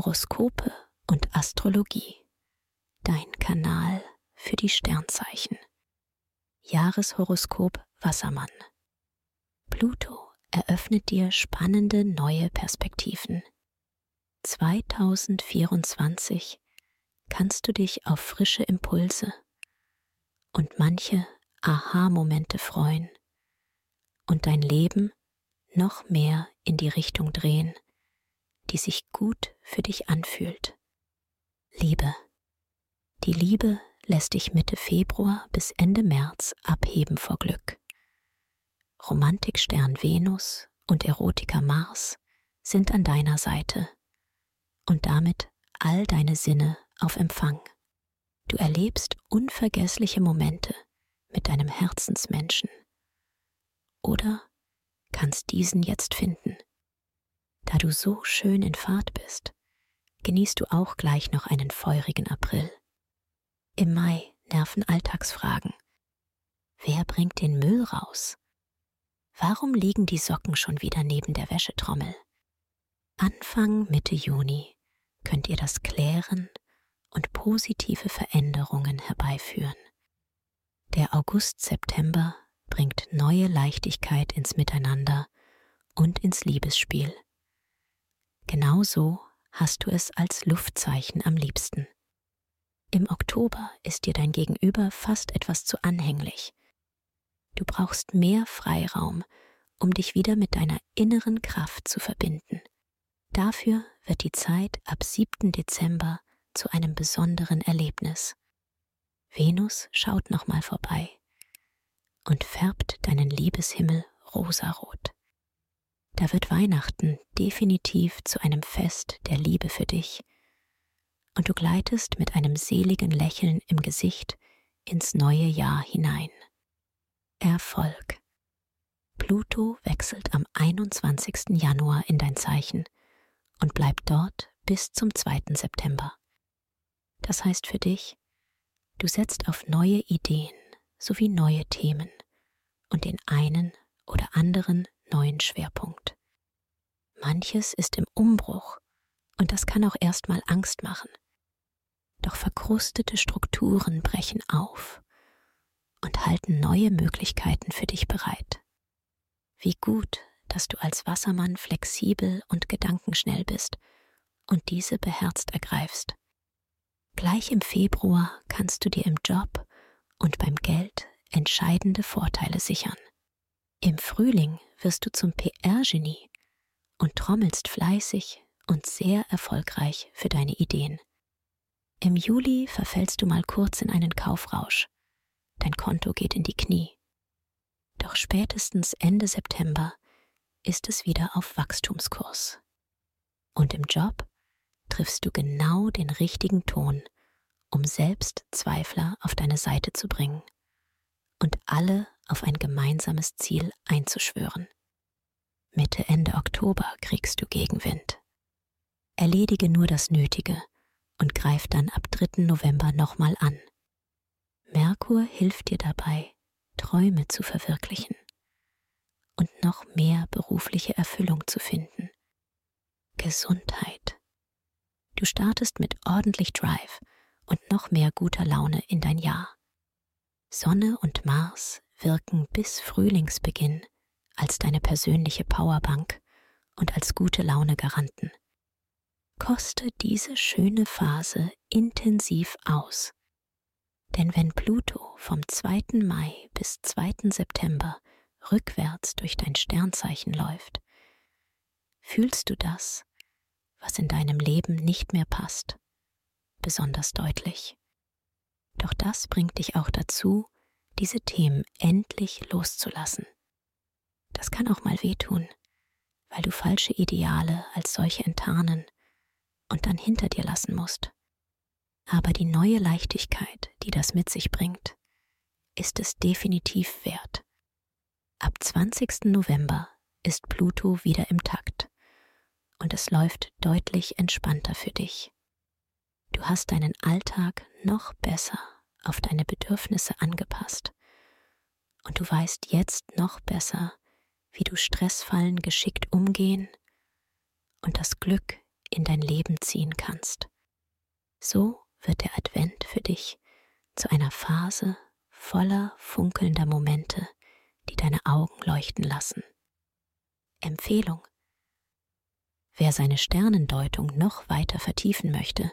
Horoskope und Astrologie. Dein Kanal für die Sternzeichen. Jahreshoroskop Wassermann. Pluto eröffnet dir spannende neue Perspektiven. 2024 kannst du dich auf frische Impulse und manche Aha-Momente freuen und dein Leben noch mehr in die Richtung drehen, die sich gut für dich anfühlt. Liebe. Die Liebe lässt dich Mitte Februar bis Ende März abheben vor Glück. Romantikstern Venus und Erotiker Mars sind an deiner Seite und damit all deine Sinne auf Empfang. Du erlebst unvergessliche Momente mit deinem Herzensmenschen. Oder kannst diesen jetzt finden. Da du so schön in Fahrt bist, genießt du auch gleich noch einen feurigen April. Im Mai nerven Alltagsfragen. Wer bringt den Müll raus? Warum liegen die Socken schon wieder neben der Wäschetrommel? Anfang Mitte Juni könnt ihr das klären und positive Veränderungen herbeiführen. Der August-September bringt neue Leichtigkeit ins Miteinander und ins Liebesspiel. Genauso hast du es als Luftzeichen am liebsten. Im Oktober ist dir dein Gegenüber fast etwas zu anhänglich. Du brauchst mehr Freiraum, um dich wieder mit deiner inneren Kraft zu verbinden. Dafür wird die Zeit ab 7. Dezember zu einem besonderen Erlebnis. Venus schaut nochmal vorbei und färbt deinen Liebeshimmel rosarot. Da wird Weihnachten definitiv zu einem Fest der Liebe für dich, und du gleitest mit einem seligen Lächeln im Gesicht ins neue Jahr hinein. Erfolg. Pluto wechselt am 21. Januar in dein Zeichen und bleibt dort bis zum 2. September. Das heißt für dich, du setzt auf neue Ideen sowie neue Themen und den einen oder anderen neuen Schwerpunkt. Manches ist im Umbruch und das kann auch erstmal Angst machen. Doch verkrustete Strukturen brechen auf und halten neue Möglichkeiten für dich bereit. Wie gut, dass du als Wassermann flexibel und gedankenschnell bist und diese beherzt ergreifst. Gleich im Februar kannst du dir im Job und beim Geld entscheidende Vorteile sichern. Im Frühling wirst du zum PR-Genie und trommelst fleißig und sehr erfolgreich für deine Ideen. Im Juli verfällst du mal kurz in einen Kaufrausch. Dein Konto geht in die Knie. Doch spätestens Ende September ist es wieder auf Wachstumskurs. Und im Job triffst du genau den richtigen Ton, um selbst Zweifler auf deine Seite zu bringen und alle auf ein gemeinsames Ziel einzuschwören. Mitte Ende Oktober kriegst du Gegenwind. Erledige nur das Nötige und greif dann ab 3. November nochmal an. Merkur hilft dir dabei, Träume zu verwirklichen und noch mehr berufliche Erfüllung zu finden. Gesundheit. Du startest mit ordentlich Drive und noch mehr guter Laune in dein Jahr. Sonne und Mars wirken bis Frühlingsbeginn als deine persönliche Powerbank und als gute Laune Garanten. Koste diese schöne Phase intensiv aus. Denn wenn Pluto vom 2. Mai bis 2. September rückwärts durch dein Sternzeichen läuft, fühlst du das, was in deinem Leben nicht mehr passt, besonders deutlich. Doch das bringt dich auch dazu, diese Themen endlich loszulassen. Das kann auch mal wehtun, weil du falsche Ideale als solche enttarnen und dann hinter dir lassen musst. Aber die neue Leichtigkeit, die das mit sich bringt, ist es definitiv wert. Ab 20. November ist Pluto wieder im Takt und es läuft deutlich entspannter für dich. Du hast deinen Alltag noch besser auf deine Bedürfnisse angepasst. Und du weißt jetzt noch besser, wie du Stressfallen geschickt umgehen und das Glück in dein Leben ziehen kannst. So wird der Advent für dich zu einer Phase voller funkelnder Momente, die deine Augen leuchten lassen. Empfehlung. Wer seine Sternendeutung noch weiter vertiefen möchte,